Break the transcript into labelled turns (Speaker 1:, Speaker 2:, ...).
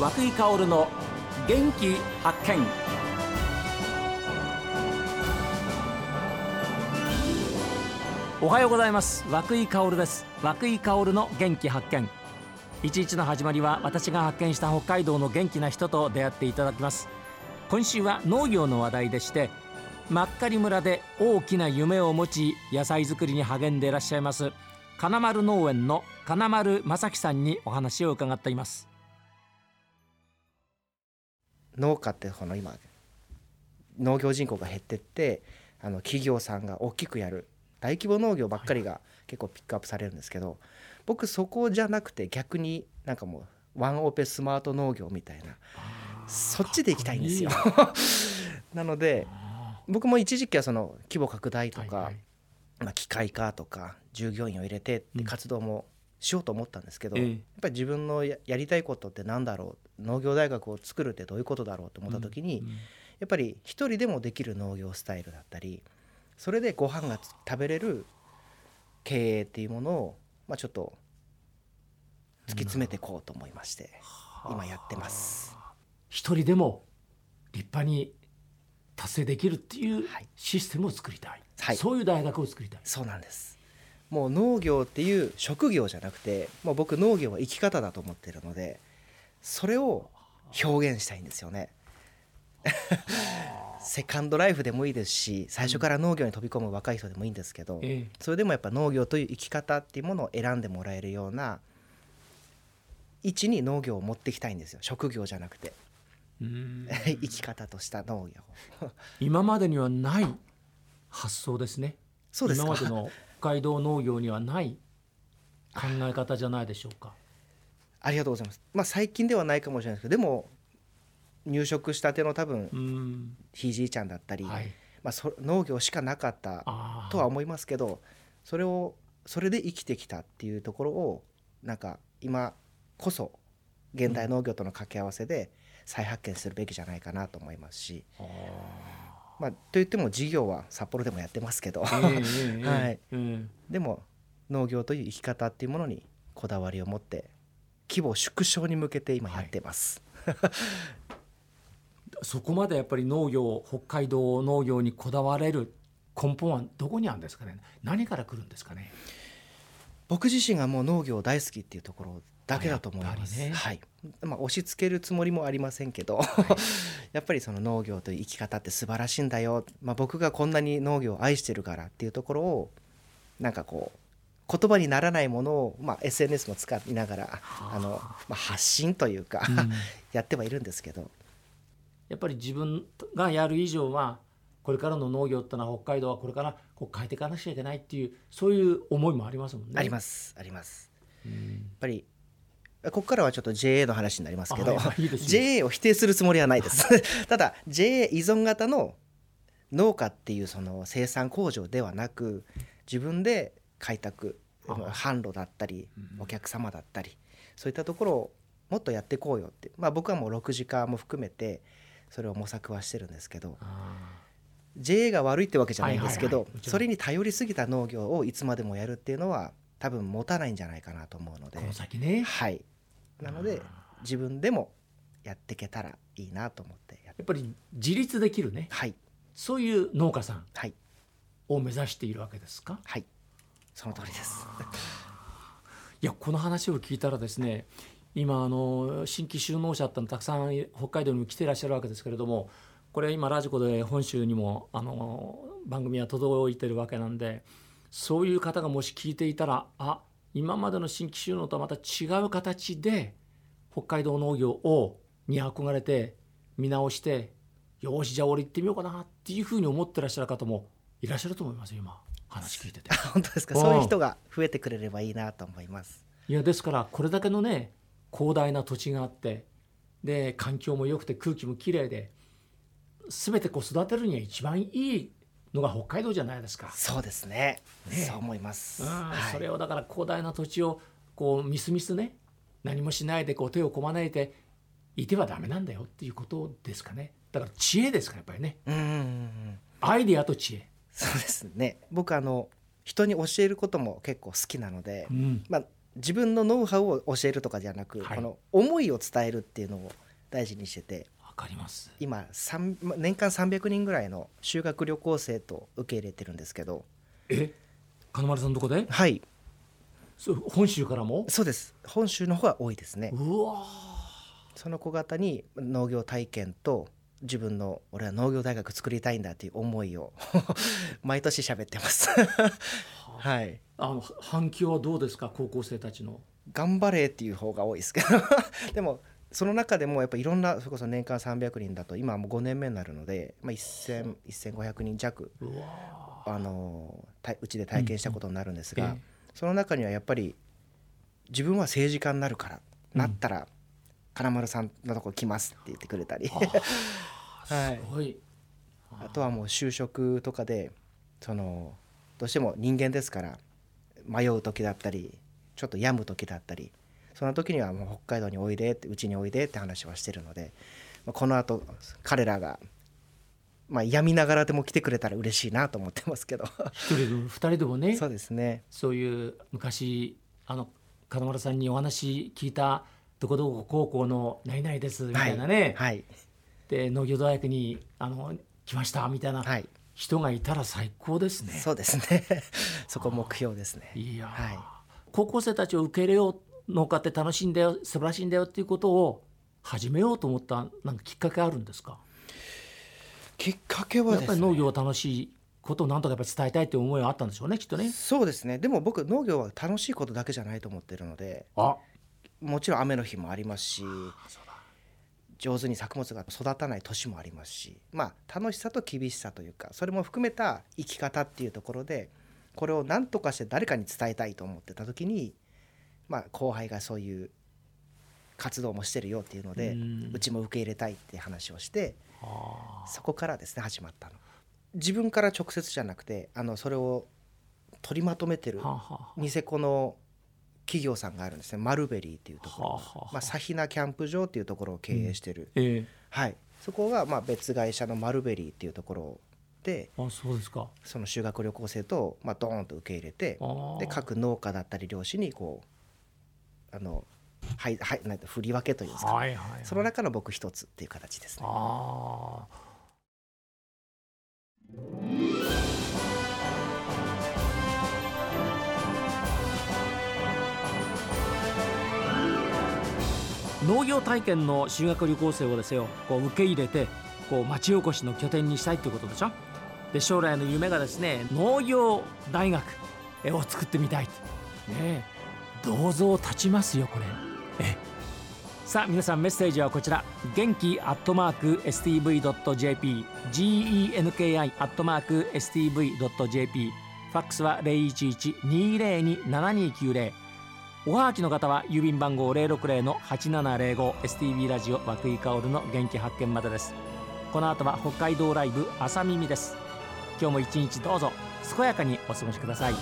Speaker 1: 和久井薫の元気発見。おはようございます。和久井薫です。和久井薫の元気発見。一日の始まりは私が発見した北海道の元気な人と出会っていただきます。今週は農業の話題でして真狩村で大きな夢を持ち野菜作りに励んでいらっしゃいます金丸農園の金丸正樹さんにお話を伺っています。
Speaker 2: 農家ってこの今農業人口が減ってってあの企業さんが大きくやる大規模農業ばっかりが結構ピックアップされるんですけど、僕そこじゃなくて逆になんかもうワンオペスマート農業みたいなそっちで行きたいんですよ。なので僕も一時期はその規模拡大とか、まあ、機械化とか従業員を入れてって活動もしようと思ったんですけど、うん、やっぱり自分のやりたいことって何だろう？農業大学を作るってどういうことだろう？と思った時に、やっぱり一人でもできる農業スタイルだったりそれでご飯が食べれる経営っていうものを、まあ、ちょっと突き詰めていこうと思いまして、今やってます。
Speaker 1: 一人でも立派に達成できるっていうシステムを作りたい、はい、そういう大学を作りたい。
Speaker 2: そうなんですもう農業っていう職業じゃなくてもう僕農業は生き方だと思ってるのでそれを表現したいんですよね。セカンドライフでもいいですし最初から農業に飛び込む若い人でもいいんですけど、それでもやっぱ農業という生き方っていうものを選んでもらえるような位置に農業を持っていきたいんですよ。職業じゃなくて。生き方とした農業
Speaker 1: 今までにはない発想ですね。
Speaker 2: そうです
Speaker 1: 今までの北海道農業にはない考え方じゃないでしょうか。
Speaker 2: ありがとうございます。まあ最近ではないかもしれないですけどでも入植したての多分ひいじいちゃんだったり、はい、まあ、そ農業しかなかったとは思いますけどそれをそれで生きてきたっていうところをなんか今こそ現代農業との掛け合わせで再発見するべきじゃないかなと思いますし。まあ、といっても事業は札幌でもやってますけど、はい。でも農業という生き方っていうものにこだわりを持って規模縮小に向けて今やってます。はい。
Speaker 1: そこまでやっぱり農業北海道農業にこだわれる根本はどこにあるんですかね？何から来るんですかね？
Speaker 2: 僕自身がもう農業大好きっていうところだけだと思います。ね、はい。まあ、押し付けるつもりもありませんけど、はい、やっぱりその農業という生き方って素晴らしいんだよ、まあ、僕がこんなに農業を愛してるからっていうところをなんかこう言葉にならないものを、まあ、SNS も使いながらあ。の、まあ、発信というか やってはいるんですけど。
Speaker 1: やっぱり自分がやる以上はこれからの農業ってのは北海道はこれからこう変えていかなきゃいけないっていうそういう思いもありますもんね。
Speaker 2: あります。あります。やっぱりここからはちょっと JA の話になりますけどいい JA を否定するつもりはないです。ただ JA 依存型の農家っていうその生産工場ではなく自分で開拓販路だったりお客様だったりそういったところをもっとやっていこうよって、まあ、僕はもう6時間も含めてそれを模索はしてるんですけど JA が悪いってわけじゃないんですけどそれに頼りすぎた農業をいつまでもやるっていうのは多分持たないんじゃないかなと思うので。
Speaker 1: この先ね。
Speaker 2: はい。なので自分でもやっていけたらいいなと思って
Speaker 1: やっぱり自立できるね、
Speaker 2: はい、
Speaker 1: そういう農家さん。を目指しているわけですか？
Speaker 2: はい。その通りです。
Speaker 1: いやこの話を聞いたらですね今あの新規就農者ってのたくさん北海道にも来ていらっしゃるわけですけれどもこれ今ラジコで本州にもあの番組は届いてるわけなんでそういう方がもし聞いていたらあ今までの新規就農とはまた違う形で北海道農業をに憧れて見直してよしじゃあ俺行ってみようかなっていうふうに思ってらっしゃる方もいらっしゃると思います今。話聞いてて。
Speaker 2: 本当ですか、そういう人が増えてくれればいいなと思います。
Speaker 1: いやですからこれだけのね広大な土地があってで環境も良くて空気もきれいで全てこう育てるには一番いいのが北海道じゃないですか。
Speaker 2: そうですね。ねそう思います、
Speaker 1: はい、それをだから広大な土地をこうみすみすね何もしないでこう手をこまねいていてはダメなんだよっていうことですかね。だから知恵ですかやっぱりね。うん。アイディアと知恵。
Speaker 2: そうですね。僕あの人に教えることも結構好きなので、うん、まあ自分のノウハウを教えるとかじゃなく、
Speaker 1: はい
Speaker 2: この思いを伝えるっていうのを大事にしてて
Speaker 1: わかります。
Speaker 2: 今三年間300人ぐらいの修学旅行生と受け入れてるんですけど。
Speaker 1: え？金丸さんのとこで？
Speaker 2: はい。
Speaker 1: 本州からも？
Speaker 2: そうです。本州の方が多いですね。
Speaker 1: うわ
Speaker 2: その子方に農業体験と自分の俺は農業大学作りたいんだっていう思いを 毎年喋ってます。はい。
Speaker 1: あの反響はどうですか？高校生たちの。
Speaker 2: 頑張れっていう方が多いですけど。でもその中でもやっぱいろんなそれこそ年間300人だと今はもう5年目になるので、まあ、1000 1500人弱あのたうちで体験したことになるんですが、
Speaker 1: え
Speaker 2: その中にはやっぱり自分は政治家になるから、
Speaker 1: うん
Speaker 2: なったら金丸さんのとこ来ますって言ってくれたり。はい。あとはもう就職とかでそのどうしても人間ですから迷う時だったりちょっと病む時だったりその時にはもう北海道においでってうちにおいでって話はしてるので、まあ、このあと彼らが、まあ、病みながらでも来てくれたら嬉しいなと思ってますけど。
Speaker 1: 一人でも二人でもね
Speaker 2: そうですね。
Speaker 1: そういう昔あの金丸さんにお話聞いたどこどこ高校の何々ですみたいなね、
Speaker 2: はい。
Speaker 1: で農業大学にあの来ましたみたいな
Speaker 2: はい。
Speaker 1: 人がいたら最高ですね。
Speaker 2: そうですね。そこ目標ですね。
Speaker 1: いやー、
Speaker 2: はい。
Speaker 1: 高校生たちを受け入れよう農家って楽しいんだよ素晴らしいんだよっていうことを始めようと思ったなんかきっかけあるんですか？
Speaker 2: きっかけは
Speaker 1: やっぱり農業を楽しいことをなんとかやっぱり伝えたいっていう思いはあったんでしょうねきっとね。
Speaker 2: そうですね。でも僕農業は楽しいことだけじゃないと思ってるので
Speaker 1: あ。
Speaker 2: もちろん雨の日もありますし上手に作物が育たない年もありますしまあ楽しさと厳しさというかそれも含めた生き方っていうところでこれを何とかして誰かに伝えたいと思ってた時にまあ後輩がそういう活動もしてるよっていうので
Speaker 1: うん。
Speaker 2: うちも受け入れたいって話をして
Speaker 1: あ
Speaker 2: そこからですね始まったの。自分から直接じゃなくてあのそれを取りまとめてるニセコの企業さんがあるんですね。マルベリーっていうところ。
Speaker 1: はあは
Speaker 2: まあ、サヒナキャンプ場っていうところを経営してる、
Speaker 1: ええ。
Speaker 2: はい、そこがまあ別会社のマルベリーっていうところで
Speaker 1: あそうですか。
Speaker 2: その修学旅行生とまあドーンと受け入れてで各農家だったり漁師にこうあのはいはいなんて振り分けというんですか、
Speaker 1: はいはいはい、
Speaker 2: その中の僕一つっていう形ですね。
Speaker 1: 農業体験の修学旅行生をですよこう受け入れてこう町おこしの拠点にしたいってことでしょ。で将来の夢がですね農業大学えを作ってみたいねえ銅像立ちますよこれ。えさあ皆さんメッセージはこちら。元気アットマーク STV.jp genki アットマーク STV.jp ファックスは011-202-7290おはがきの方は郵便番号060-8705 STV ラジオ和久井薫の元気発見までです。この後は北海道ライブ朝耳です。今日も一日どうぞ健やかにお過ごしください。